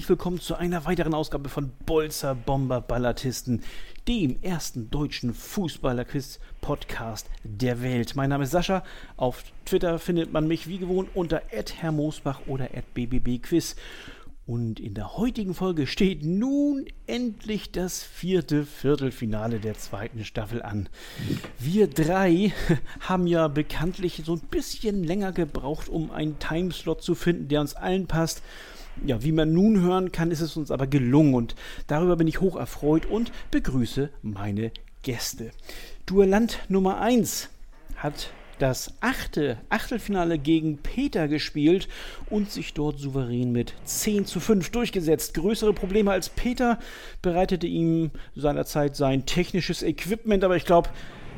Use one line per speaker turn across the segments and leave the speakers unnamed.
herzlich willkommen zu einer weiteren Ausgabe von Bolzer Bomber Ballatisten, dem ersten deutschen Fußballer-Quiz-Podcast der Welt. Mein Name ist Sascha. Auf Twitter findet man mich wie gewohnt unter @herrmosbach oder @bbbquiz. Und in der heutigen Folge steht nun endlich das vierte Viertelfinale der zweiten Staffel an. Wir drei haben ja bekanntlich so ein bisschen länger gebraucht, um einen Timeslot zu finden, der uns allen passt. Ja, wie man nun hören kann, ist es uns aber gelungen und darüber bin ich hoch erfreut und begrüße meine Gäste. Duelland Nummer 1 hat das achte Achtelfinale gegen Peter gespielt und sich dort souverän mit 10 zu 5 durchgesetzt. Größere Probleme als Peter bereitete ihm seinerzeit sein technisches Equipment, aber ich glaube,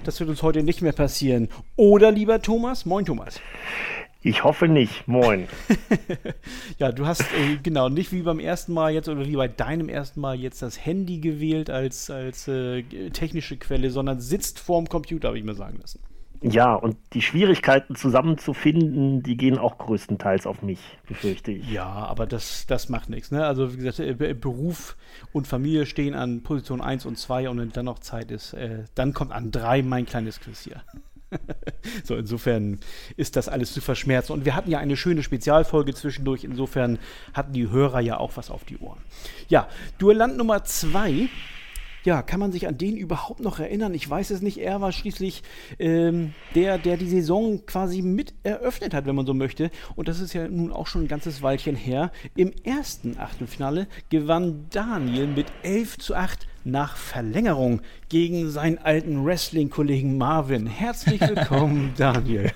das wird uns heute nicht mehr passieren. Oder lieber Thomas? Moin Thomas.
Ich hoffe nicht. Moin.
ja, du hast äh, genau nicht wie beim ersten Mal jetzt oder wie bei deinem ersten Mal jetzt das Handy gewählt als, als äh, technische Quelle, sondern sitzt vorm Computer, habe ich mir sagen lassen.
Ja, und die Schwierigkeiten zusammenzufinden, die gehen auch größtenteils auf mich, befürchte ich.
Ja, aber das, das macht nichts. Ne? Also wie gesagt, äh, Beruf und Familie stehen an Position 1 und 2 und wenn dann noch Zeit ist, äh, dann kommt an 3 mein kleines Quiz hier. so, insofern ist das alles zu verschmerzen. Und wir hatten ja eine schöne Spezialfolge zwischendurch. Insofern hatten die Hörer ja auch was auf die Ohren. Ja, Duelland Nummer 2 ja, kann man sich an den überhaupt noch erinnern? Ich weiß es nicht. Er war schließlich ähm, der, der die Saison quasi mit eröffnet hat, wenn man so möchte. Und das ist ja nun auch schon ein ganzes Weilchen her. Im ersten Achtelfinale gewann Daniel mit 11 zu 8 nach Verlängerung gegen seinen alten Wrestling-Kollegen Marvin. Herzlich willkommen, Daniel.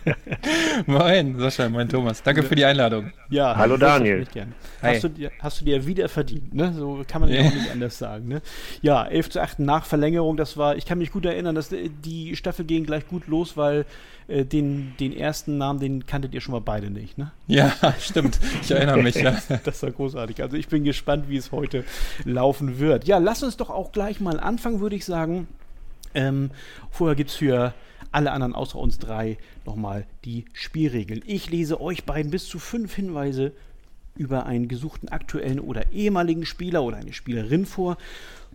moin, Sascha, moin Thomas. Danke für die Einladung.
Ja, hallo Daniel.
Hast, du dir, hast du dir wieder verdient, ne? So kann man ja auch nicht anders sagen, ne? Ja, 11 zu 8 nach Verlängerung, das war, ich kann mich gut erinnern, dass die Staffel ging gleich gut los, weil äh, den, den ersten Namen, den kanntet ihr schon mal beide nicht, ne?
Ja, stimmt. Ich erinnere mich, ja.
Das war großartig. Also ich bin gespannt, wie es heute laufen wird. Ja, lass uns doch auch gleich mal anfangen, würde ich sagen. Ähm, vorher gibt es für alle anderen außer uns drei nochmal die Spielregeln. Ich lese euch beiden bis zu fünf Hinweise über einen gesuchten aktuellen oder ehemaligen Spieler oder eine Spielerin vor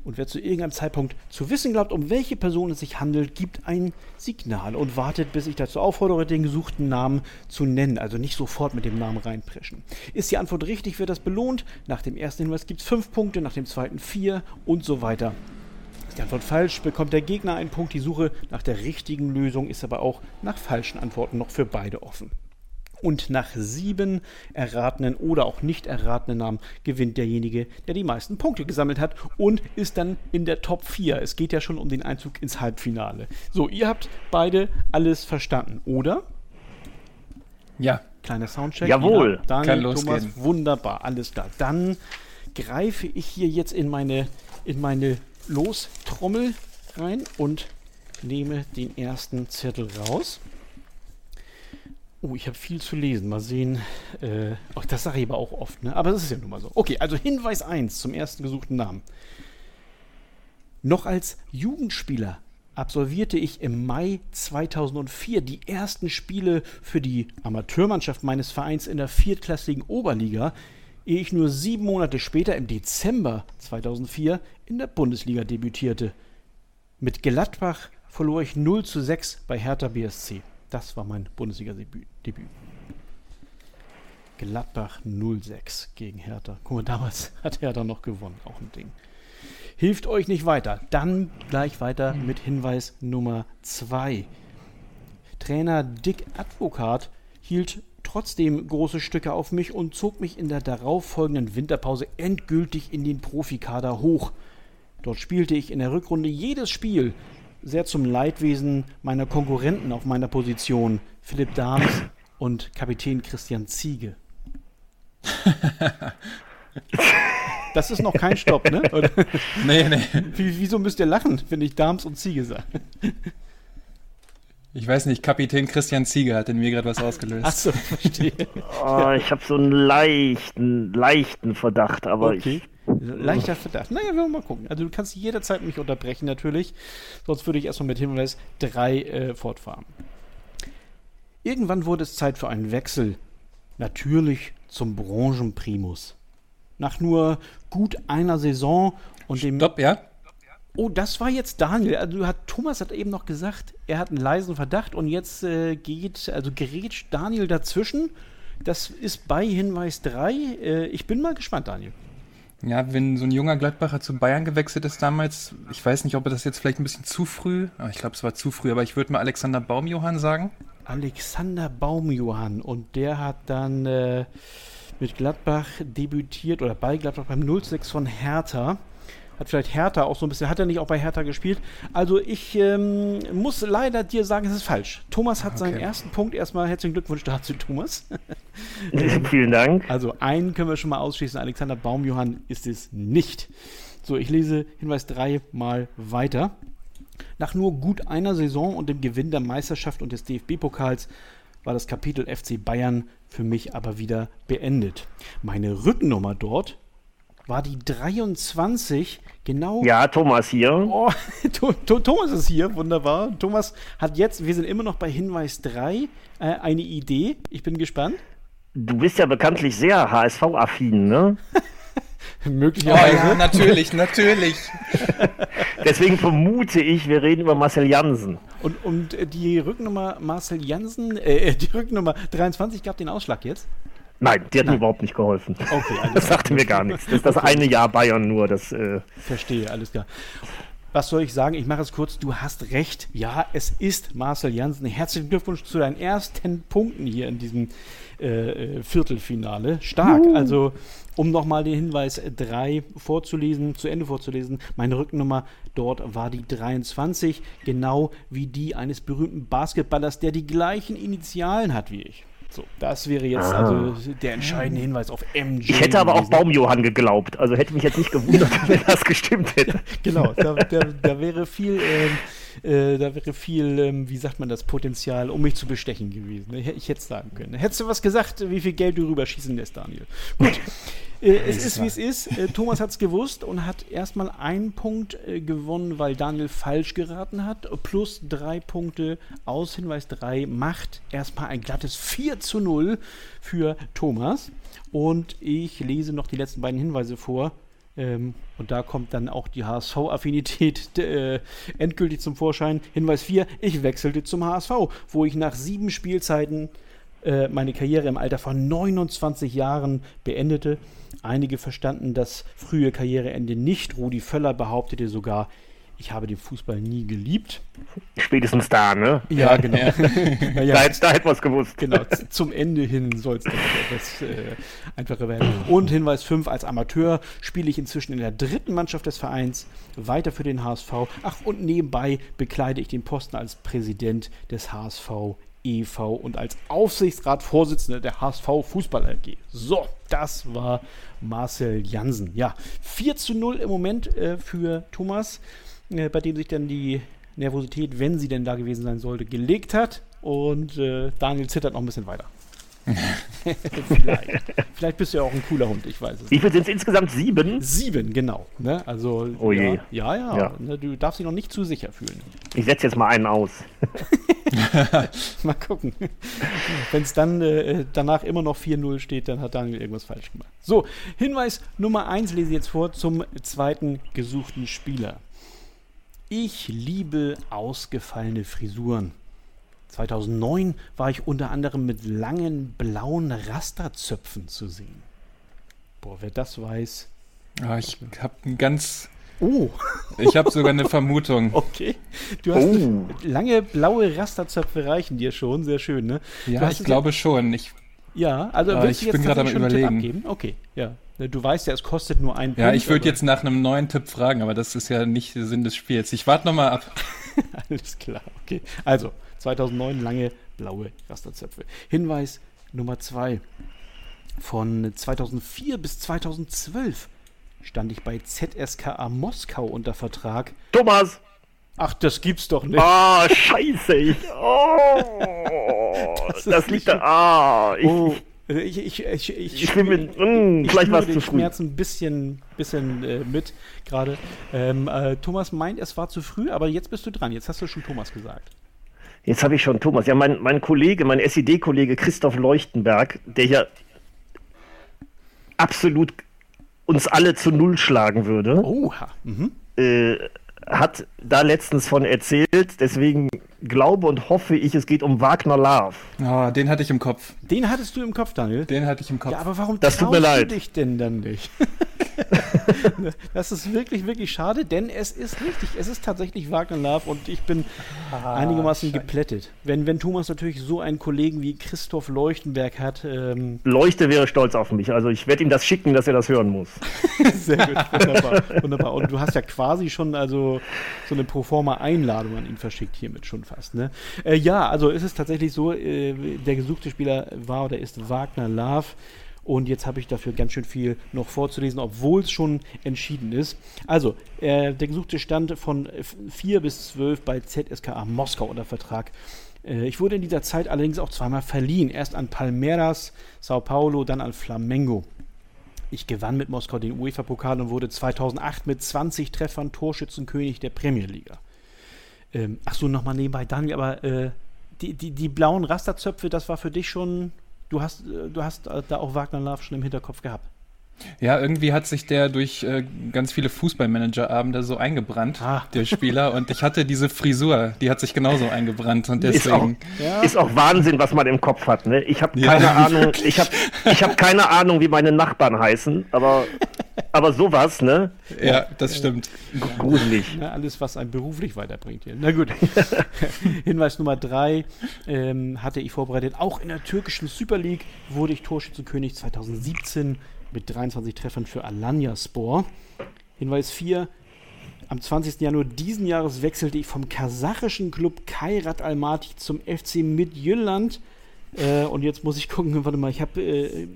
und wer zu irgendeinem Zeitpunkt zu wissen glaubt, um welche Person es sich handelt, gibt ein Signal und wartet, bis ich dazu auffordere, den gesuchten Namen zu nennen. Also nicht sofort mit dem Namen reinpreschen. Ist die Antwort richtig, wird das belohnt. Nach dem ersten Hinweis gibt es fünf Punkte, nach dem zweiten vier und so weiter. Ist die Antwort falsch, bekommt der Gegner einen Punkt. Die Suche nach der richtigen Lösung ist aber auch nach falschen Antworten noch für beide offen. Und nach sieben erratenen oder auch nicht erratenen Namen gewinnt derjenige, der die meisten Punkte gesammelt hat und ist dann in der Top 4. Es geht ja schon um den Einzug ins Halbfinale. So, ihr habt beide alles verstanden, oder?
Ja.
Kleiner Soundcheck.
Jawohl.
Ja, Daniel, Kann losgehen. Thomas, wunderbar, alles klar. Dann greife ich hier jetzt in meine, in meine Lostrommel rein und nehme den ersten Zettel raus. Oh, ich habe viel zu lesen. Mal sehen. Äh, oh, das sage ich aber auch oft, ne? Aber das ist ja nun mal so. Okay, also Hinweis 1 zum ersten gesuchten Namen. Noch als Jugendspieler absolvierte ich im Mai 2004 die ersten Spiele für die Amateurmannschaft meines Vereins in der viertklassigen Oberliga, ehe ich nur sieben Monate später im Dezember 2004 in der Bundesliga debütierte. Mit Gladbach verlor ich 0 zu 6 bei Hertha BSC. Das war mein Bundesliga-Debüt. Gladbach 06 gegen Hertha. Guck mal, damals hat Hertha noch gewonnen. Auch ein Ding. Hilft euch nicht weiter. Dann gleich weiter mit Hinweis Nummer 2. Trainer Dick Advokat hielt trotzdem große Stücke auf mich und zog mich in der darauffolgenden Winterpause endgültig in den Profikader hoch. Dort spielte ich in der Rückrunde jedes Spiel, sehr zum Leidwesen meiner Konkurrenten auf meiner Position, Philipp Dahms und Kapitän Christian Ziege. Das ist noch kein Stopp, ne? Oder?
Nee, nee.
wieso müsst ihr lachen, wenn ich Dahms und Ziege sage?
Ich weiß nicht, Kapitän Christian Ziege hat in mir gerade was ausgelöst.
Achso, verstehe. oh, ich habe so einen leichten, leichten Verdacht, aber okay. ich
Leichter Verdacht. Naja, wir wollen mal gucken. Also du kannst jederzeit mich unterbrechen natürlich. Sonst würde ich erstmal mit Hinweis 3 äh, fortfahren. Irgendwann wurde es Zeit für einen Wechsel. Natürlich zum Branchenprimus. nach nur gut einer Saison und dem.
Stopp, ja?
Oh, das war jetzt Daniel. Also hat, Thomas hat eben noch gesagt, er hat einen leisen Verdacht und jetzt äh, geht, also gerät Daniel dazwischen. Das ist bei Hinweis 3. Äh, ich bin mal gespannt, Daniel.
Ja, wenn so ein junger Gladbacher zu Bayern gewechselt ist damals, ich weiß nicht, ob er das jetzt vielleicht ein bisschen zu früh, ich glaube, es war zu früh, aber ich würde mal Alexander Baumjohann sagen.
Alexander Baumjohann und der hat dann äh, mit Gladbach debütiert oder bei Gladbach beim 06 von Hertha. Hat vielleicht Hertha auch so ein bisschen, hat er nicht auch bei Hertha gespielt? Also ich ähm, muss leider dir sagen, es ist falsch. Thomas hat okay. seinen ersten Punkt. Erstmal herzlichen Glückwunsch dazu, Thomas.
Vielen Dank.
Also einen können wir schon mal ausschließen. Alexander Baumjohann ist es nicht. So, ich lese Hinweis 3 mal weiter. Nach nur gut einer Saison und dem Gewinn der Meisterschaft und des DFB-Pokals war das Kapitel FC Bayern für mich aber wieder beendet. Meine Rückennummer dort war die 23, genau.
Ja, Thomas hier.
Oh, Thomas ist hier, wunderbar. Thomas hat jetzt, wir sind immer noch bei Hinweis 3, äh, eine Idee. Ich bin gespannt.
Du bist ja bekanntlich sehr HSV-affin, ne?
Möglicherweise.
Oh, ja, natürlich, natürlich.
Deswegen vermute ich, wir reden über Marcel Jansen.
Und, und die Rücknummer Marcel Jansen, äh, die Rücknummer 23 gab den Ausschlag jetzt?
Nein, die hat Nein. mir überhaupt nicht geholfen. Okay, alles Das sagte mir gar nichts. Das ist das okay. eine Jahr Bayern nur. Das, äh
Verstehe, alles klar. Was soll ich sagen? Ich mache es kurz. Du hast recht. Ja, es ist Marcel Janssen. Herzlichen Glückwunsch zu deinen ersten Punkten hier in diesem äh, äh Viertelfinale. Stark. Uh. Also, um nochmal den Hinweis 3 vorzulesen, zu Ende vorzulesen, meine Rückennummer dort war die 23, genau wie die eines berühmten Basketballers, der die gleichen Initialen hat wie ich. So, das wäre jetzt ah. also der entscheidende Hinweis auf MJ.
Ich hätte aber gewesen. auch Baumjohann geglaubt. Also hätte mich jetzt nicht gewundert, wenn das gestimmt hätte.
genau, da, da, da wäre viel, ähm, äh, da wäre viel, ähm, wie sagt man das, Potenzial, um mich zu bestechen gewesen. Ich, ich hätte es sagen können. Hättest du was gesagt, wie viel Geld du rüberschießen lässt, Daniel? Gut. Äh, es ist, wie es ist. Äh, Thomas hat es gewusst und hat erstmal einen Punkt äh, gewonnen, weil Daniel falsch geraten hat. Plus drei Punkte aus Hinweis 3 macht erstmal ein glattes 4 zu 0 für Thomas. Und ich lese noch die letzten beiden Hinweise vor. Ähm, und da kommt dann auch die HSV-Affinität äh, endgültig zum Vorschein. Hinweis 4, ich wechselte zum HSV, wo ich nach sieben Spielzeiten äh, meine Karriere im Alter von 29 Jahren beendete. Einige verstanden das frühe Karriereende nicht. Rudi Völler behauptete sogar, ich habe den Fußball nie geliebt.
Spätestens da, ne?
Ja, genau. Ja.
ja, da, da hätte man es gewusst.
Genau, zum Ende hin soll es etwas äh, einfacher werden. Und Hinweis 5, als Amateur spiele ich inzwischen in der dritten Mannschaft des Vereins, weiter für den HSV. Ach, und nebenbei bekleide ich den Posten als Präsident des HSV e.V. und als Aufsichtsratsvorsitzender der HSV Fußball AG. So, das war Marcel Jansen. Ja, 4 zu 0 im Moment äh, für Thomas, äh, bei dem sich dann die Nervosität, wenn sie denn da gewesen sein sollte, gelegt hat. Und äh, Daniel zittert noch ein bisschen weiter. Vielleicht. Vielleicht bist du ja auch ein cooler Hund, ich weiß es.
Wie viel sind es insgesamt? Sieben?
Sieben, genau. Ne? Also,
oh je.
Ja, ja. ja. Ne? Du darfst dich noch nicht zu sicher fühlen.
Ich setze jetzt mal einen aus.
mal gucken. Wenn es dann äh, danach immer noch 4-0 steht, dann hat Daniel irgendwas falsch gemacht. So, Hinweis Nummer 1 lese ich jetzt vor zum zweiten gesuchten Spieler. Ich liebe ausgefallene Frisuren. 2009 war ich unter anderem mit langen blauen Rasterzöpfen zu sehen. Boah, wer das weiß.
Ah, ich habe ein ganz.
Oh!
Ich habe sogar eine Vermutung.
Okay. Du hast oh. lange blaue Rasterzöpfe reichen dir schon, sehr schön, ne?
Ja, ich glaube ja, schon. Ich,
ja, also
äh, ich bin gerade am überlegen.
Okay, ja. Ne, du weißt ja, es kostet nur ein
Ja, Punkt, ich würde jetzt nach einem neuen Tipp fragen, aber das ist ja nicht der Sinn des Spiels. Ich warte nochmal ab.
Alles klar, okay. Also, 2009 lange blaue Rasterzöpfe. Hinweis Nummer 2. Von 2004 bis 2012 stand ich bei ZSKA Moskau unter Vertrag.
Thomas!
Ach, das gibt's doch nicht.
Ah, oh, scheiße. oh, das, das liegt da. Ah, ich,
oh, ich, ich, ich, ich,
ich bin mit, mh, ich vielleicht was
zu früh. Schmerz ein bisschen, bisschen äh, mit gerade. Ähm, äh, Thomas meint, es war zu früh, aber jetzt bist du dran. Jetzt hast du schon Thomas gesagt.
Jetzt habe ich schon Thomas. Ja, mein, mein Kollege, mein SED-Kollege Christoph Leuchtenberg, der ja absolut uns alle zu Null schlagen würde.
Oha. Mhm.
Äh, hat da letztens von erzählt. Deswegen glaube und hoffe ich, es geht um Wagner Love.
Oh, den hatte ich im Kopf.
Den hattest du im Kopf, Daniel?
Den hatte ich im Kopf.
Ja, aber warum
Das tut mir
traust du
leid.
dich denn dann nicht? das ist wirklich, wirklich schade, denn es ist richtig. Es ist tatsächlich Wagner Love und ich bin einigermaßen
scheiße.
geplättet. Wenn, wenn Thomas natürlich so einen Kollegen wie Christoph Leuchtenberg hat, ähm,
Leuchte wäre stolz auf mich. Also ich werde ihm das schicken, dass er das hören muss.
Sehr gut, wunderbar, wunderbar. Und du hast ja quasi schon also so eine Proforma-Einladung an ihn verschickt, hiermit schon fast. Ne? Äh, ja, also es ist tatsächlich so, äh, der gesuchte Spieler war oder ist Wagner Love. Und jetzt habe ich dafür ganz schön viel noch vorzulesen, obwohl es schon entschieden ist. Also, äh, der gesuchte stand von 4 bis 12 bei ZSKA Moskau unter Vertrag. Äh, Ich wurde in dieser Zeit allerdings auch zweimal verliehen. Erst an Palmeiras, Sao Paulo, dann an Flamengo. Ich gewann mit Moskau den UEFA-Pokal und wurde 2008 mit 20 Treffern Torschützenkönig der Premier Liga. Ähm, ach so, nochmal nebenbei, Daniel, aber äh, die, die, die blauen Rasterzöpfe, das war für dich schon. Du hast, äh, du hast äh, da auch Wagner Love schon im Hinterkopf gehabt.
Ja, irgendwie hat sich der durch äh, ganz viele Fußballmanager-Abende so eingebrannt,
Ah.
der Spieler. Und ich hatte diese Frisur, die hat sich genauso eingebrannt. Und
Ist auch,
deswegen.
Ja.
ist auch Wahnsinn, was man im Kopf hat. Ne? Ich habe
Ja,
keine Ahnung. Ich habe ich hab keine Ahnung, wie meine Nachbarn heißen. Aber, aber sowas, ne?
Ja, das stimmt.
Gruselig.
Ne, alles, was einen beruflich weiterbringt hier. Na gut. Hinweis Nummer drei ähm, hatte ich vorbereitet. Auch in der türkischen Super League wurde ich Torschützenkönig 2017 mit 23 Treffern für Alanya Spor. Hinweis 4. Am 20. Januar diesen Jahres wechselte ich vom kasachischen Club Kairat Almaty zum FC Midtjylland. Äh, und jetzt muss ich gucken, warte mal, ich habe äh,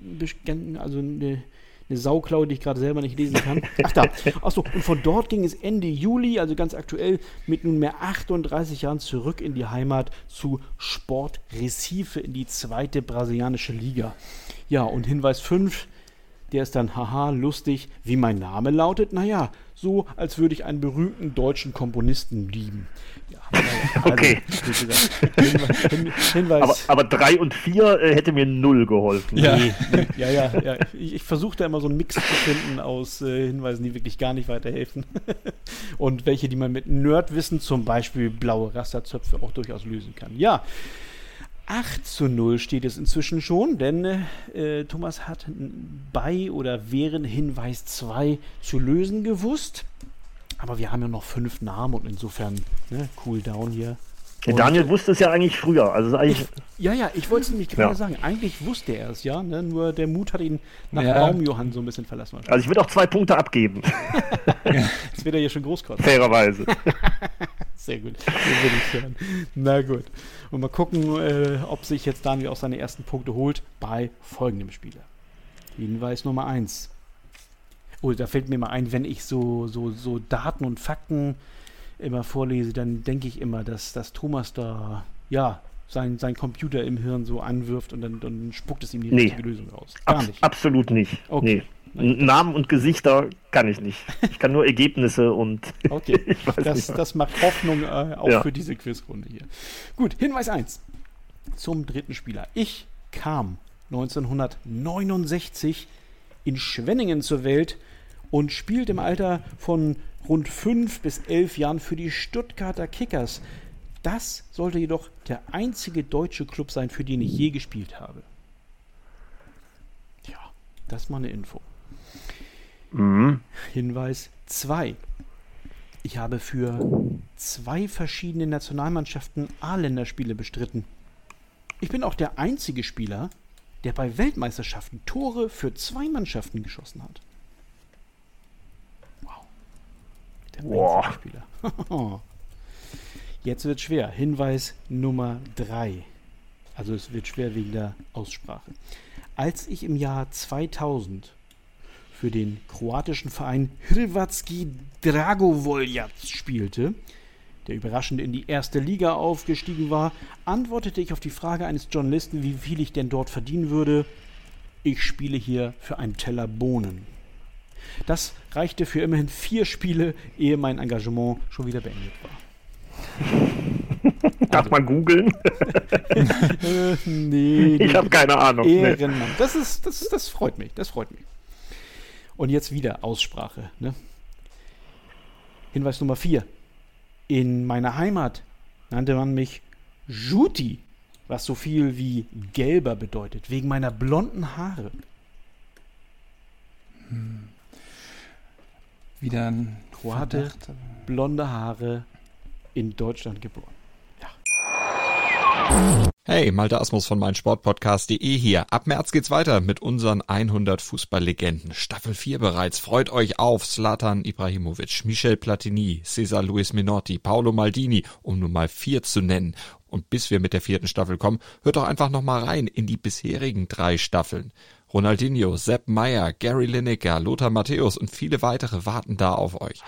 also eine, eine Sauklaue, die ich gerade selber nicht lesen kann. Ach da. Achso, und von dort ging es Ende Juli, also ganz aktuell, mit nunmehr 38 Jahren zurück in die Heimat zu Sport Recife in die zweite brasilianische Liga. Ja, und Hinweis 5, der ist dann, haha, lustig, wie mein Name lautet. Naja, so, als würde ich einen berühmten deutschen Komponisten lieben. Ja, naja,
Okay.
wie gesagt, Hinweis, Hin, Hinweis
Aber, aber drei und vier äh, hätte mir null geholfen.
Ja.
Nee, ja, ja, ja. Ich, ich versuche da immer so einen Mix zu finden aus äh, Hinweisen, die wirklich gar nicht weiterhelfen. Und welche, die man mit Nerdwissen, zum Beispiel blaue Rasterzöpfe, auch durchaus lösen kann. Ja. 8 zu 0 steht es inzwischen schon, denn äh, Thomas hat bei oder während Hinweis 2 zu lösen gewusst. Aber wir haben ja noch fünf Namen und insofern ne, cool down hier. Und-
Daniel wusste es ja eigentlich früher. Also eigentlich,
ja, ja, ich wollte es nämlich gerade
Ja.
sagen. Eigentlich wusste er es, ja. Ne? Nur der Mut hat ihn nach
Ja.
Baumjohann so ein bisschen verlassen.
also ich würde auch zwei Punkte abgeben,
Jetzt wird er hier schon großkotzen.
fairerweise.
Sehr gut. Ich. Na gut. Und mal gucken, äh, ob sich jetzt Daniel auch seine ersten Punkte holt bei folgendem Spieler. Hinweis Nummer 1. Oh, da fällt mir mal ein, wenn ich so, so, so Daten und Fakten immer vorlese, dann denke ich immer, dass, dass Thomas da, ja, sein, sein Computer im Hirn so anwirft und dann, dann spuckt es ihm die
Nee.
richtige Lösung raus. Gar
Abs
nicht.
absolut nicht.
Okay.
Nee. Namen und Gesichter kann ich nicht. Ich kann nur Ergebnisse und
Okay, das, das macht Hoffnung äh, auch
Ja.
für diese Quizrunde hier. Gut, Hinweis 1 zum dritten Spieler. Ich kam 1969 in Schwenningen zur Welt und spielte im Alter von rund 5 bis 11 Jahren für die Stuttgarter Kickers. Das sollte jedoch der einzige deutsche Club sein, für den ich je gespielt habe. Ja, das ist mal eine Info.
Mhm.
Hinweis 2. Ich habe für zwei verschiedene Nationalmannschaften A-Länderspiele bestritten. Ich bin auch der einzige Spieler, der bei Weltmeisterschaften Tore für zwei Mannschaften geschossen hat. Wow. Der
Boah.
Spieler. Jetzt wird schwer. Hinweis Nummer 3. Also es wird schwer wegen der Aussprache. Als ich im Jahr 2000 für den kroatischen Verein Hrvatski Dragovoljac spielte, der überraschend in die erste Liga aufgestiegen war, antwortete ich auf die Frage eines Journalisten, wie viel ich denn dort verdienen würde. Ich spiele hier für einen Teller Bohnen. Das reichte für immerhin vier Spiele, ehe mein Engagement schon wieder beendet war.
Darf man googeln?
Äh, nee,
Ich habe keine Ahnung.
Ehrenmann. Das, ist, das, das freut mich. Das freut mich. Und jetzt wieder Aussprache. Ne? Hinweis Nummer 4. In meiner Heimat nannte man mich Juti, was so viel wie gelber bedeutet, wegen meiner blonden Haare.
Hm. Wieder ein
Kroate, blonde Haare, in Deutschland geboren.
Ja. Hey, Malte Asmus von meinsportpodcast.de hier. Ab März geht's weiter mit unseren 100 Fußballlegenden. Staffel 4 bereits. Freut euch auf Zlatan Ibrahimovic, Michel Platini, Cesar Luis Minotti, Paolo Maldini, um nur mal vier zu nennen. Und bis wir mit der vierten Staffel kommen, hört doch einfach noch mal rein in die bisherigen drei Staffeln. Ronaldinho, Sepp Meyer, Gary Lineker, Lothar Matthäus und viele weitere warten da auf euch.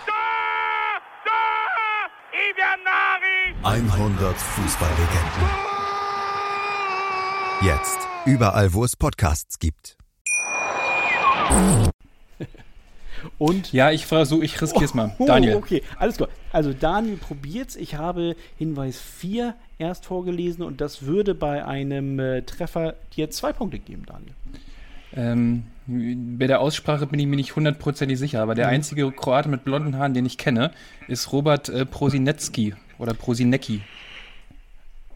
100 Fußballlegenden. Jetzt. Überall, wo es Podcasts gibt.
Und? Ja, ich versuche, ich riskiere es mal. Oh, Daniel.
Okay, alles klar. Also Daniel probiert's. Ich habe Hinweis 4 erst vorgelesen und das würde bei einem äh, Treffer dir zwei Punkte geben, Daniel.
Ähm, bei der Aussprache bin ich mir nicht hundertprozentig sicher, aber der mhm. einzige Kroate mit blonden Haaren, den ich kenne, ist Robert äh, Prosinecki oder Prosinecki.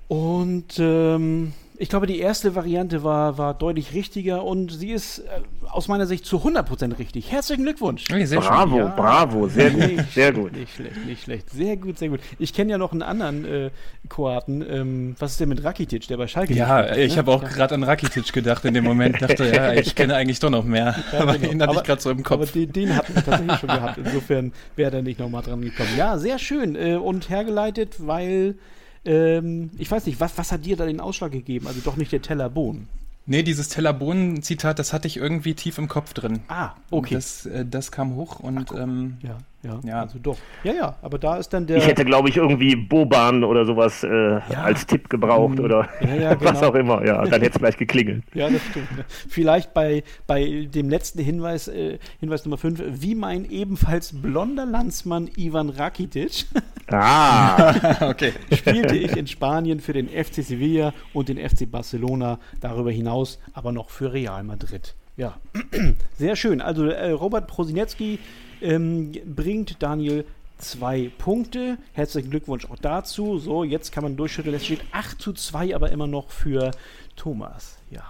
Und ähm, ich glaube, die erste Variante war, war deutlich richtiger und sie ist äh, aus meiner Sicht zu 100% richtig. Herzlichen Glückwunsch.
Okay, bravo, ja. bravo, sehr gut, sehr gut.
Nicht schlecht, nicht schlecht. Sehr gut, sehr gut. Ich kenne ja noch einen anderen äh, Kroaten. Ähm, was ist denn mit Rakitic, der bei Schalke
Ja, spielt, ich ne? habe auch ja. gerade an Rakitic gedacht in dem Moment. dachte, ja, ich kenne eigentlich doch noch mehr. Ja, aber genau. ihn hatte ich gerade so im Kopf. Aber
den, den hatten wir tatsächlich schon gehabt. Insofern wäre er nicht nochmal dran gekommen. Ja, sehr schön äh, und hergeleitet, weil ähm, ich weiß nicht, was, was hat dir da den Ausschlag gegeben? Also doch nicht der Teller Bohnen.
Nee, dieses Tellerbohnen-Zitat, das hatte ich irgendwie tief im Kopf drin.
Ah, okay.
Das, äh, das kam hoch und Ach, ähm,
ja, ja, ja, also doch. Ja, ja, aber da ist dann der.
Ich hätte, glaube ich, irgendwie Boban oder sowas äh, ja. als Tipp gebraucht mhm. oder ja, genau. was auch immer. Ja, dann hätte es gleich geklingelt.
Ja, das stimmt. Vielleicht bei, bei dem letzten Hinweis, äh, Hinweis Nummer 5, wie mein ebenfalls blonder Landsmann Ivan Rakitic.
Ah,
okay. Spielte ich in Spanien für den FC Sevilla und den FC Barcelona, darüber hinaus aber noch für Real Madrid. Ja, sehr schön. Also äh, Robert Prosinecki ähm, bringt Daniel zwei Punkte. Herzlichen Glückwunsch auch dazu. So, jetzt kann man durchschütteln. Es steht 8 zu 2, aber immer noch für Thomas. Ja,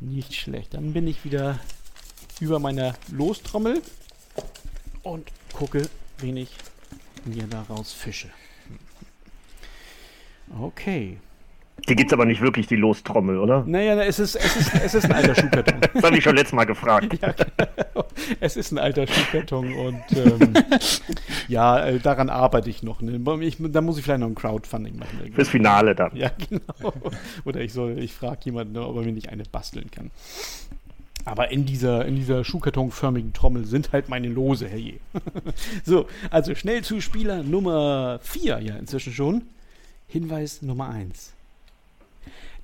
nicht schlecht. Dann bin ich wieder über meiner Lostrommel und gucke, wen ich mir daraus fische. Okay.
Die gibt es aber nicht wirklich, die Lostrommel, oder?
Naja, es ist, es ist, es ist ein alter Schuhkarton.
das habe ich schon letztes Mal gefragt. Ja,
genau. Es ist ein alter Schuhkarton und ähm, ja, äh, daran arbeite ich noch. Ne? Ich, da muss ich vielleicht noch ein Crowdfunding machen.
Irgendwie. Fürs Finale dann.
Ja, genau. Oder ich soll, ich frage jemanden, ob er mir nicht eine basteln kann. Aber in dieser, in dieser Schuhkartonförmigen Trommel sind halt meine Lose, herrje. so, also schnell zu Spieler Nummer 4, ja, inzwischen schon. Hinweis Nummer 1.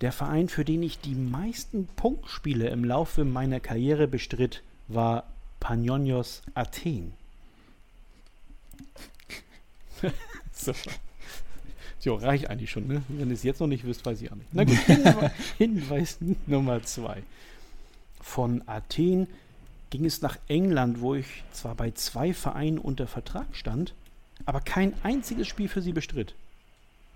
Der Verein, für den ich die meisten Punktspiele im Laufe meiner Karriere bestritt, war Panionios Athen. so. So, reicht eigentlich schon, ne? Wenn ihr es jetzt noch nicht wisst, weiß ich auch nicht. Na gut, Hinweis Nummer zwei. Von Athen ging es nach England, wo ich zwar bei zwei Vereinen unter Vertrag stand, aber kein einziges Spiel für sie bestritt.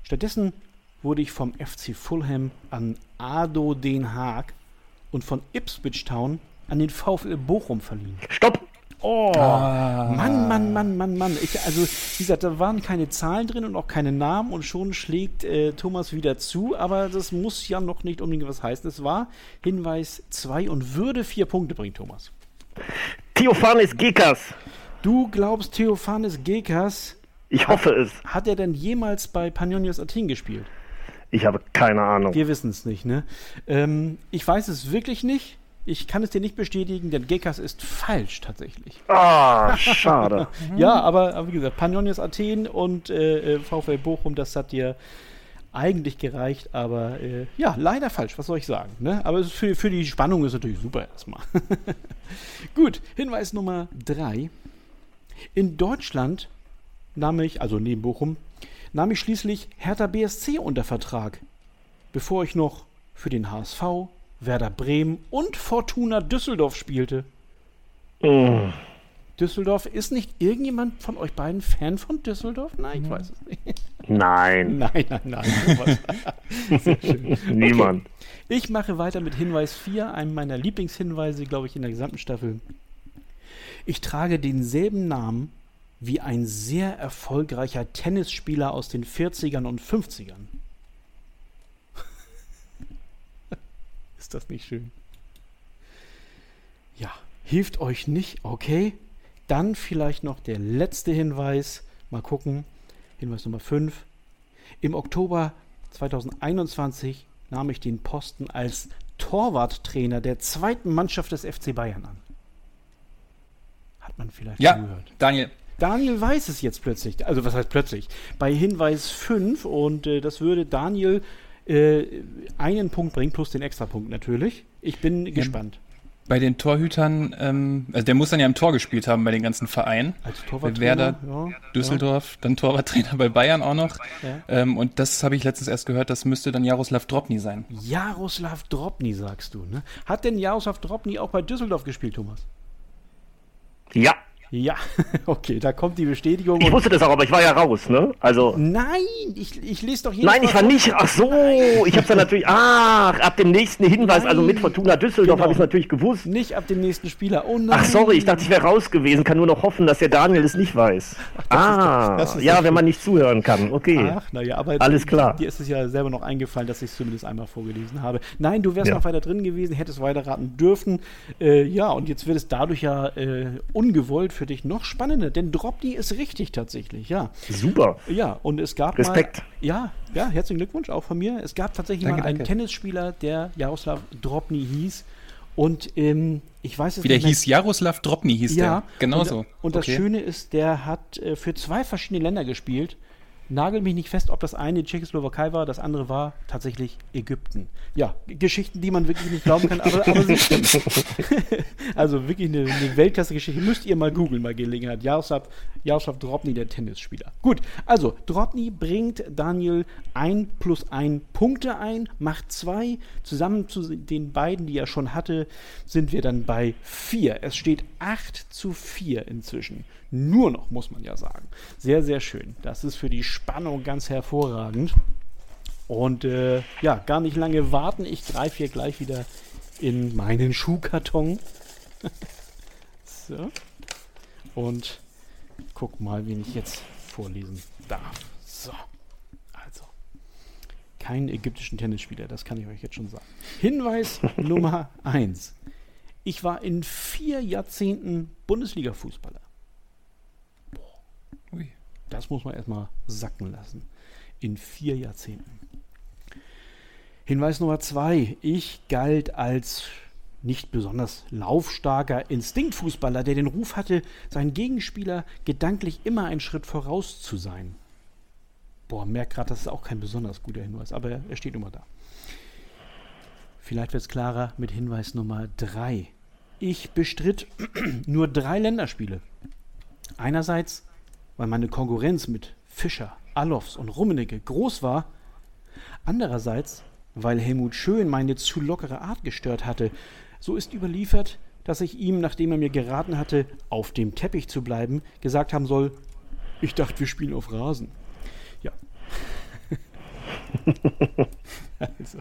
Stattdessen wurde ich vom FC Fulham an ADO Den Haag und von Ipswich Town an den VfL Bochum verliehen.
Stopp!
Oh, ah. Mann, Mann, Mann, Mann, Mann. Ich, also, wie gesagt, da waren keine Zahlen drin und auch keine Namen und schon schlägt äh, Thomas wieder zu, aber das muss ja noch nicht unbedingt was heißen. Es war Hinweis 2 und würde vier Punkte bringen, Thomas.
Theophanes Gekas.
Du glaubst Theophanes Gekas?
Ich hoffe es.
Hat er denn jemals bei Panionios Athen gespielt?
Ich habe keine Ahnung.
Wir wissen es nicht, ne? Ähm, ich weiß es wirklich nicht. Ich kann es dir nicht bestätigen, denn Gekas ist falsch tatsächlich.
Ah, schade.
ja, aber, aber, wie gesagt, Panionios Athen und äh, äh VfL Bochum, das hat dir eigentlich gereicht, aber äh, ja, leider falsch, was soll ich sagen. Ne? Aber für, für die Spannung ist natürlich super erstmal. Gut, Hinweis Nummer drei. In Deutschland nahm ich, also neben Bochum, nahm ich schließlich Hertha BSC unter Vertrag, bevor ich noch für den HSV, Werder Bremen und Fortuna Düsseldorf spielte.
Mm.
Düsseldorf, ist nicht irgendjemand von euch beiden Fan von Düsseldorf? Nein, ich weiß es nicht.
Nein,
Nein, nein, nein. sowas. Sehr schön.
niemand.
Ich mache weiter mit Hinweis 4, einem meiner Lieblingshinweise, glaube ich, in der gesamten Staffel. Ich trage denselben Namen wie ein sehr erfolgreicher Tennisspieler aus den 40ern und 50ern. Ist das nicht schön? Ja, hilft euch nicht, okay? Dann vielleicht noch der letzte Hinweis. Mal gucken. Hinweis Nummer 5. Im Oktober 2021 nahm ich den Posten als Torwarttrainer der zweiten Mannschaft des FC Bayern an. Hat man vielleicht
Ja,
schon gehört.
Daniel.
Daniel weiß es jetzt plötzlich. Also was heißt plötzlich? Bei Hinweis 5 und äh, das würde Daniel äh, einen Punkt bringen, plus den Extrapunkt natürlich. Ich bin gespannt.
Bei den Torhütern, ähm, also der muss dann ja im Tor gespielt haben bei den ganzen Vereinen.
Als Torwarttrainer.
Werder,
ja,
Düsseldorf, dann Torwarttrainer bei Bayern auch noch.
Ja.
Ähm, und das habe ich letztens erst gehört, das müsste dann Jaroslav Drobny sein.
Ja. Jaroslav Drobny, sagst du, ne? Hat denn Jaroslav Drobny auch bei Düsseldorf gespielt, Thomas?
Ja,
Ja, okay, da kommt die Bestätigung.
ich wusste das auch, aber ich war ja raus, ne? Also.
Nein, ich, ich lese doch jedes
Nein, ich war nicht. Ach so, ich hab's dann natürlich. Ach, ab dem nächsten Hinweis, also mit Fortuna Düsseldorf,
Genau.
habe ich natürlich gewusst.
Nicht ab dem nächsten Spieler. Oh nein.
Ach sorry, ich dachte, ich wäre raus gewesen. Kann nur noch hoffen, dass der Daniel es nicht weiß. ah,
das ist
ja,
doch
wenn man nicht zuhören kann. Okay.
Ach, naja, aber
Alles klar.
dir ist es ja selber noch eingefallen, dass ich es zumindest einmal vorgelesen habe. Nein, du wärst
Ja.
noch weiter drin gewesen, hättest weiterraten dürfen. Äh, ja, und jetzt wird es dadurch ja äh, ungewollt für dich noch spannender, denn Dropny ist richtig tatsächlich, ja.
Super.
Ja, und es gab
Respekt.
mal. Ja, ja, herzlichen Glückwunsch auch von mir. Es gab tatsächlich
Danke,
mal einen
danke.
Tennisspieler, der Jaroslav Dropny hieß. Und ähm, ich weiß es
Wie der
nicht mehr-
hieß, Jaroslav Drobny hieß
ja,
der. Genau
und,
so.
Und das
Okay.
Schöne ist, der hat äh, für zwei verschiedene Länder gespielt. Nagel mich nicht fest, ob das eine Tschechoslowakei war, das andere war tatsächlich Ägypten. Ja, Geschichten, die man wirklich nicht glauben kann, aber, aber sie stimmen. also wirklich eine, eine Weltklasse-Geschichte. Müsst ihr mal googeln, mal Gelegenheit. Jaroslav, Jaroslav Drobny, der Tennisspieler. Gut, also Drobny bringt Daniel ein plus ein Punkte ein, macht zwei. Zusammen zu den beiden, die er schon hatte, sind wir dann bei vier. Es steht 8 zu 4 inzwischen. Nur noch, muss man ja sagen. Sehr, sehr schön. Das ist für die Spannung ganz hervorragend. Und äh, ja, gar nicht lange warten. Ich greife hier gleich wieder in meinen Schuhkarton. so. Und guck mal, wen ich jetzt vorlesen darf. So. Also. Keinen ägyptischen Tennisspieler, das kann ich euch jetzt schon sagen. Hinweis Nummer 1. Ich war in vier Jahrzehnten Bundesliga-Fußballer. Das muss man erstmal sacken lassen. In vier Jahrzehnten. Hinweis Nummer zwei. Ich galt als nicht besonders laufstarker Instinktfußballer, der den Ruf hatte, seinen Gegenspieler gedanklich immer einen Schritt voraus zu sein. Boah, merkt gerade, das ist auch kein besonders guter Hinweis, aber er steht immer da. Vielleicht wird es klarer mit Hinweis Nummer drei. Ich bestritt nur drei Länderspiele. Einerseits, weil meine Konkurrenz mit Fischer, Allofs und Rummenigge groß war. Andererseits, weil Helmut Schön meine zu lockere Art gestört hatte. So ist überliefert, dass ich ihm, nachdem er mir geraten hatte, auf dem Teppich zu bleiben, gesagt haben soll, ich dachte, wir spielen auf Rasen. Ja. also,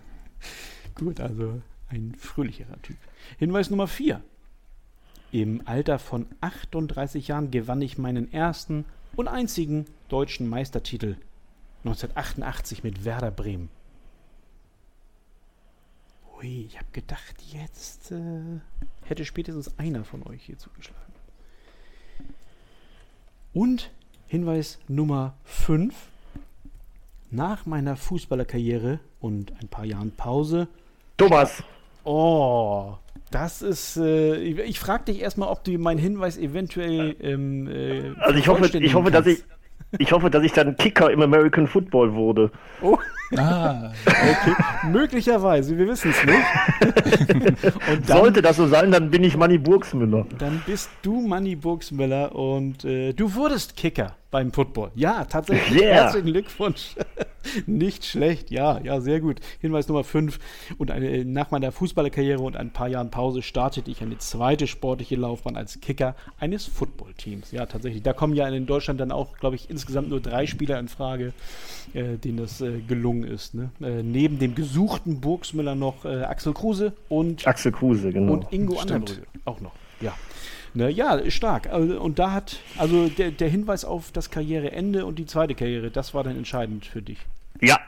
gut, also ein fröhlicherer Typ. Hinweis Nummer 4. Im Alter von 38 Jahren gewann ich meinen ersten und einzigen deutschen Meistertitel 1988 mit Werder Bremen. Ui, ich habe gedacht, jetzt äh, hätte spätestens einer von euch hier zugeschlagen. Und Hinweis Nummer 5. Nach meiner Fußballerkarriere und ein paar Jahren Pause
Thomas,
Oh, das ist. Äh, ich frage dich erstmal, ob du meinen Hinweis eventuell. Ähm, äh,
also ich hoffe, ich hoffe, dass ich, ich hoffe, dass ich dann Kicker im American Football wurde.
Oh,
Ah,
okay. Möglicherweise, wir wissen es nicht. und dann,
Sollte das so sein, dann bin ich Manny Burgsmüller.
dann bist du Manny Burgsmüller und äh, du wurdest Kicker beim Football. Ja, tatsächlich.
Yeah.
Herzlichen Glückwunsch. Nicht schlecht, ja, ja, sehr gut. Hinweis Nummer 5. Und eine, nach meiner Fußballerkarriere und ein paar Jahren Pause startete ich eine zweite sportliche Laufbahn als Kicker eines Footballteams. Ja, tatsächlich. Da kommen ja in Deutschland dann auch, glaube ich, insgesamt nur drei Spieler in Frage, äh, denen das äh, gelungen ist. Ne? Äh, neben dem gesuchten Burgsmüller noch äh, Axel Kruse und,
Axel Kruse, genau.
und Ingo
Stimmt.
Anderbrügge auch noch. Ja. Ne, ja, stark. Also, Und da hat, also der, der Hinweis auf das Karriereende und die zweite Karriere, das war dann entscheidend für dich.
ja,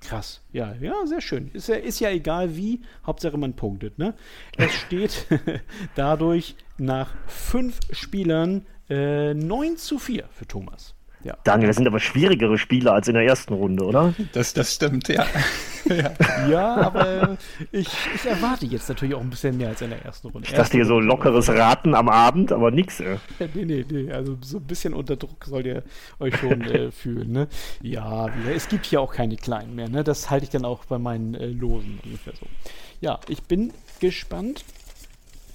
Krass, ja, ja, sehr schön. Ist ja, ist ja egal wie, Hauptsache man punktet. Ne? Es steht dadurch nach fünf Spielern äh, 9 zu 4 für Thomas. Ja.
Daniel, das sind aber schwierigere Spieler als in der ersten Runde, oder?
Das, das stimmt, ja.
ja, aber äh, ich, ich erwarte jetzt natürlich auch ein bisschen mehr als in der ersten Runde.
Ich dachte hier so lockeres Raten am Abend, aber nix. Ey.
Nee, nee, nee, also so ein bisschen unter Druck sollt ihr euch schon äh, fühlen, ne? Ja, es gibt hier auch keine Kleinen mehr, ne? Das halte ich dann auch bei meinen äh, Losen ungefähr so. Ja, ich bin gespannt.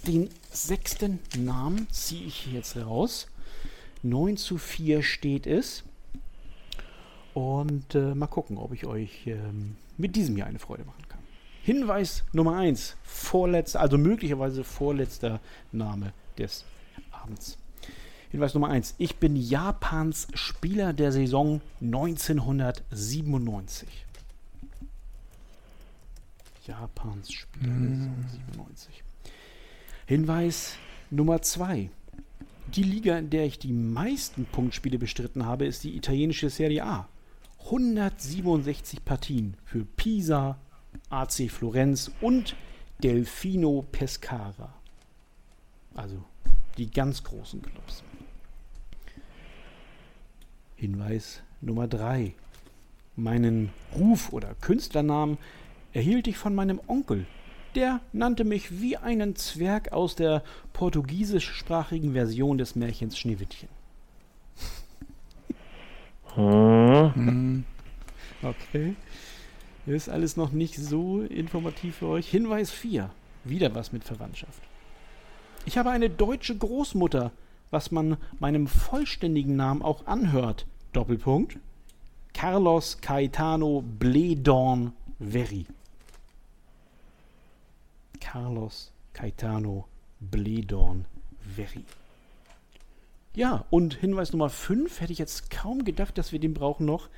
Den sechsten Namen ziehe ich jetzt raus. 9 zu 4 steht es. Und äh, mal gucken, ob ich euch ähm, mit diesem Jahr eine Freude machen kann. Hinweis Nummer 1, vorletzter, also möglicherweise vorletzter Name des Abends. Hinweis Nummer 1, ich bin Japans Spieler der Saison 1997. Japans Spieler der Saison 97. Hinweis Nummer 2. Die Liga, in der ich die meisten Punktspiele bestritten habe, ist die italienische Serie A. 167 Partien für Pisa, AC Florenz und Delfino Pescara. Also die ganz großen Clubs. Hinweis Nummer 3. Meinen Ruf oder Künstlernamen erhielt ich von meinem Onkel. Der nannte mich wie einen Zwerg aus der portugiesischsprachigen Version des Märchens Schneewittchen.
Hm.
Okay. Ist alles noch nicht so informativ für euch. Hinweis 4. Wieder was mit Verwandtschaft. Ich habe eine deutsche Großmutter, was man meinem vollständigen Namen auch anhört. Doppelpunkt. Carlos Caetano Bledorn Verri. Carlos Caetano Bledorn Verri. Ja, und Hinweis Nummer 5 hätte ich jetzt kaum gedacht, dass wir den brauchen noch.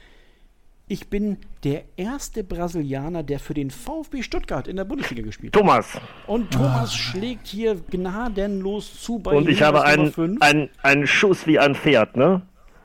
Ich bin der erste Brasilianer, der für den VfB Stuttgart in der Bundesliga gespielt hat.
Thomas.
Und Thomas schlägt hier gnadenlos zu bei
Und ich
Hinweis
habe einen, einen, einen Schuss wie ein Pferd, ne?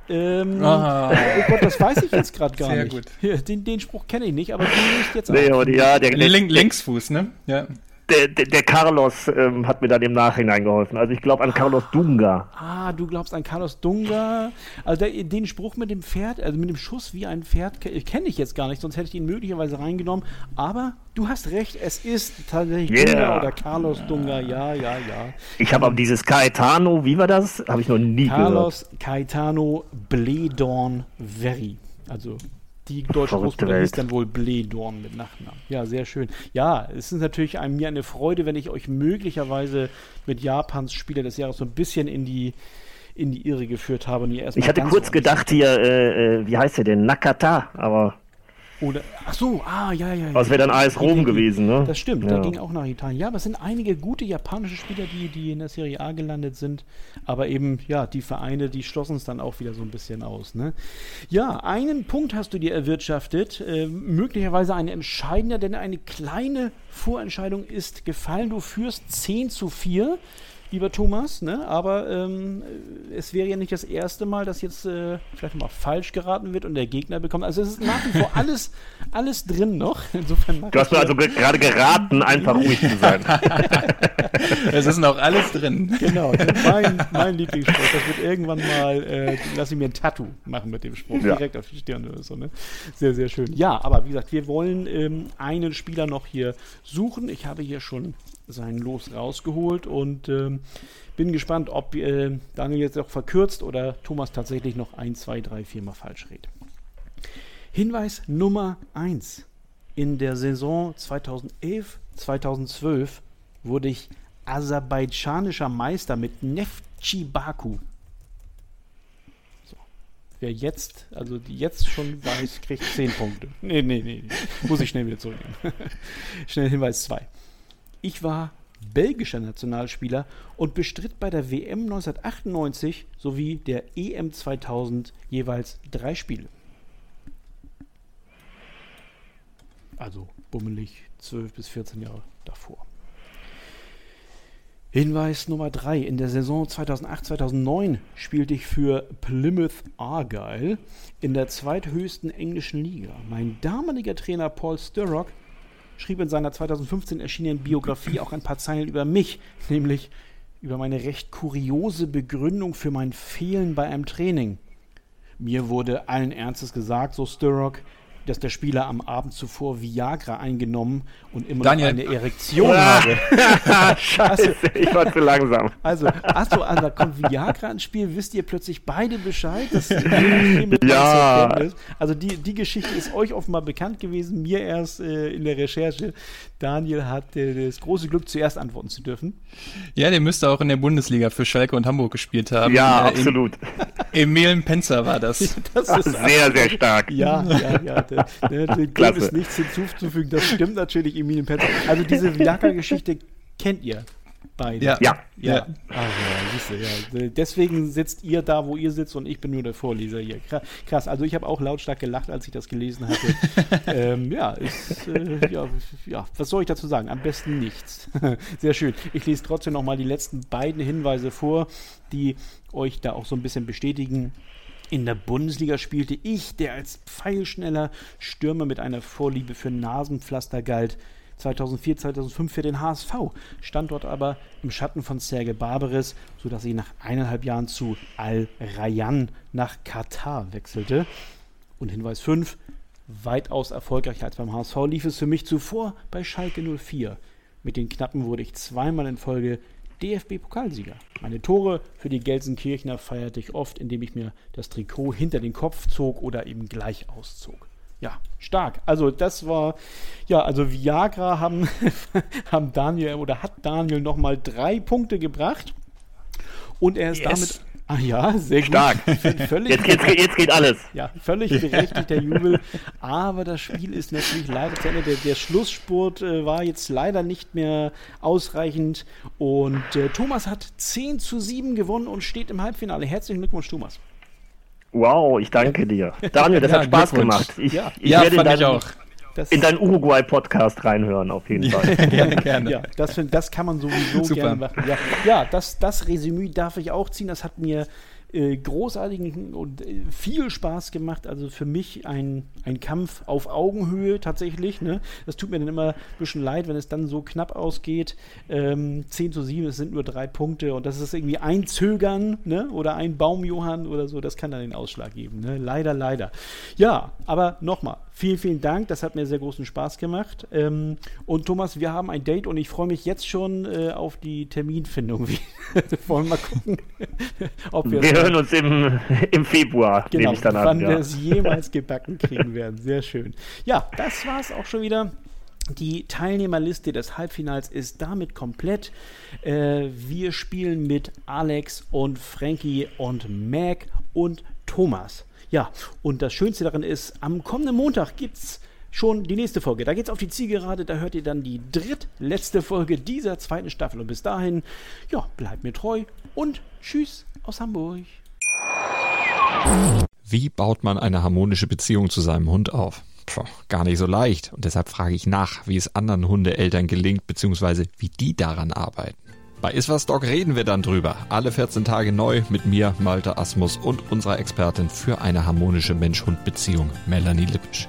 Ähm,
Ah.
Oh Gott, das weiß ich jetzt gerade gar
Sehr
nicht.
gut.
Hier, Den, den Spruch kenne ich nicht, aber den ich jetzt
Nee, die, ja, der, der,
Link, Linksfuß, ne? Ja.
Der, der, der Carlos ähm, hat mir dann im Nachhinein geholfen. Also ich glaube an Carlos Dunga.
Ah, du glaubst an Carlos Dunga. Also der, den Spruch mit dem Pferd, also mit dem Schuss wie ein Pferd, ke- kenne ich jetzt gar nicht, sonst hätte ich ihn möglicherweise reingenommen. Aber du hast recht, es ist tatsächlich
Yeah.
Dunga oder Carlos Dunga. Ja, ja, ja.
Ich habe aber dieses Caetano, wie war das? Habe ich noch nie gehört.
Carlos Caetano Bledorn Verri. Also die deutsche
Verrückte
Großmutter hieß dann wohl Bledorn mit Nachnamen. Ja, sehr schön. Ja, es ist natürlich einem, mir eine Freude, wenn ich euch möglicherweise mit Japans Spieler des Jahres so ein bisschen in die in die Irre geführt habe. Und ihr erstmal
Ich hatte kurz gedacht hier, äh, äh, wie heißt der denn? Nakata, aber
Oder, ach so, ah, ja, ja. ja.
das wäre dann AS Rom gewesen, ne?
Das stimmt,
Ja.
der ging auch nach Italien. Ja, aber es sind einige gute japanische Spieler, die, die in der Serie A gelandet sind. Aber eben, ja, die Vereine, die schlossen es dann auch wieder so ein bisschen aus. Ne? Ja, einen Punkt hast du dir erwirtschaftet. Äh, möglicherweise ein entscheidender, denn eine kleine Vorentscheidung ist gefallen. Du führst 10 zu 4. Lieber Thomas, ne? aber ähm, es wäre ja nicht das erste Mal, dass jetzt äh, vielleicht mal falsch geraten wird und der Gegner bekommt. Also es ist nach wie vor alles, alles drin noch. Insofern
Du hast mir also ge- gerade geraten, einfach ruhig zu sein.
Es ist noch alles drin.
Genau, mein, mein Lieblingsspruch. Das wird irgendwann mal, äh, lass ich mir ein Tattoo machen mit dem Spruch.
Ja.
Direkt auf die Stirn oder so. Ne? Sehr, sehr schön. Ja, aber wie gesagt, wir wollen ähm, einen Spieler noch hier suchen. Ich habe hier schon sein Los rausgeholt und ähm, bin gespannt, ob äh, Daniel jetzt auch verkürzt oder Thomas tatsächlich noch ein, zwei, drei, vier Mal falsch redet. Hinweis Nummer 1. In der Saison 2011, 2012 wurde ich aserbaidschanischer Meister mit Neftchi Baku. So. wer jetzt, also die jetzt schon weiß, kriegt 10 Punkte. Nee, nee, nee. Muss ich schnell wieder zurücknehmen. schnell Hinweis 2. Ich war belgischer Nationalspieler und bestritt bei der WM 1998 sowie der EM 2000 jeweils drei Spiele. Also bummelig 12 bis 14 Jahre davor. Hinweis Nummer 3. In der Saison 2008-2009 spielte ich für Plymouth Argyle in der zweithöchsten englischen Liga. Mein damaliger Trainer Paul Sturrock schrieb in seiner 2015 erschienenen Biografie auch ein paar Zeilen über mich, nämlich über meine recht kuriose Begründung für mein Fehlen bei einem Training. Mir wurde allen Ernstes gesagt, so Sturrock, dass der Spieler am Abend zuvor Viagra eingenommen und immer
Daniel.
noch eine Erektion habe.
Scheiße, ich war zu langsam.
Also, achso, also, da kommt Viagra ins Spiel, wisst ihr plötzlich beide Bescheid? Das mit
Ja.
Erkenntnis. Also die, die Geschichte ist euch offenbar bekannt gewesen, mir erst äh, in der Recherche. Daniel hat äh, das große Glück, zuerst antworten zu dürfen.
Ja, der müsste auch in der Bundesliga für Schalke und Hamburg gespielt haben.
Ja,
Äh,
absolut.
Em- Emil Penzer war das.
Das ist
Sehr, sehr stark.
Ja, ja, ja. Der dem
Klasse.
ist nichts hinzuzufügen. Das stimmt natürlich, Emilien Penzer. Also diese Viagra-Geschichte kennt ihr beide.
Ja.
Ja.
Ja,
Ja.
also, du, ja. Deswegen sitzt ihr da, wo ihr sitzt und ich bin nur der Vorleser hier. Kra- Krass, also ich habe auch lautstark gelacht, als ich das gelesen hatte. ähm, ja, ist, äh, ja, ja, was soll ich dazu sagen? Am besten nichts. Sehr schön. Ich lese trotzdem nochmal die letzten beiden Hinweise vor, die euch da auch so ein bisschen bestätigen. In der Bundesliga spielte ich, der als pfeilschneller Stürmer mit einer Vorliebe für Nasenpflaster galt, 2004, 2005 für den HSV, stand dort aber im Schatten von Serge Barbares, sodass ich nach eineinhalb Jahren zu Al Rayyan nach Katar wechselte. Und Hinweis 5, weitaus erfolgreicher als beim HSV lief es für mich zuvor bei Schalke 04. Mit den Knappen wurde ich zweimal in Folge DFB-Pokalsieger. Meine Tore für die Gelsenkirchener feierte ich oft, indem ich mir das Trikot hinter den Kopf zog oder eben gleich auszog. Ja, stark. Also das war, ja, also Viagra haben, haben Daniel oder hat Daniel nochmal drei Punkte gebracht. Und er ist
Yes.
damit, ah ja, sehr
Stark.
gut. Völlig
Jetzt, jetzt, jetzt geht alles.
ja, völlig berechtigter Jubel. Aber das Spiel ist natürlich leider zu Ende. Der, der Schlussspurt äh, war jetzt leider nicht mehr ausreichend. Und äh, Thomas hat 10 zu 7 gewonnen und steht im Halbfinale. Herzlichen Glückwunsch, Thomas.
Wow, ich danke dir. Daniel, das
Ja,
hat Spaß gemacht. Ich,
Ja.
ich
ja,
werde
fand ich
deinen,
auch.
Das,
in deinen Uruguay-Podcast reinhören, auf jeden Fall.
gerne, gerne.
ja, das, das kann man sowieso
Super.
gerne machen. Ja, ja das, das Resümee darf ich auch ziehen. Das hat mir äh, großartigen und äh, viel Spaß gemacht. Also für mich ein, ein Kampf auf Augenhöhe tatsächlich. Ne? Das tut mir dann immer ein bisschen leid, wenn es dann so knapp ausgeht. Ähm, 10 zu 7, es sind nur drei Punkte und das ist irgendwie ein Zögern ne? oder ein Baumjohann oder so. Das kann dann den Ausschlag geben. Ne? Leider, leider. Ja, aber nochmal. Vielen, vielen Dank. Das hat mir sehr großen Spaß gemacht. Ähm, und Thomas, wir haben ein Date und ich freue mich jetzt schon äh, auf die Terminfindung. Wir wollen mal gucken, ob wir
Wir hören uns im, im Februar,
genau,
nehme ich dann
wann
an.
wir
Ja.
es jemals gebacken kriegen werden. Sehr schön. Ja, das war es auch schon wieder. Die Teilnehmerliste des Halbfinals ist damit komplett. Äh, wir spielen mit Alex und Frankie und Mac und Thomas. Ja, und das Schönste daran ist, am kommenden Montag gibt es schon die nächste Folge. Da geht es auf die Zielgerade, da hört ihr dann die drittletzte Folge dieser zweiten Staffel. Und bis dahin, ja, bleibt mir treu und tschüss aus Hamburg.
Wie baut man eine harmonische Beziehung zu seinem Hund auf? Puh, gar nicht so leicht. Und deshalb frage ich nach, wie es anderen Hundeeltern gelingt, beziehungsweise wie die daran arbeiten. Bei Iswas Dog reden wir dann drüber. Alle 14 Tage neu mit mir, Malte Asmus und unserer Expertin für eine harmonische Mensch-Hund-Beziehung, Melanie Lippisch.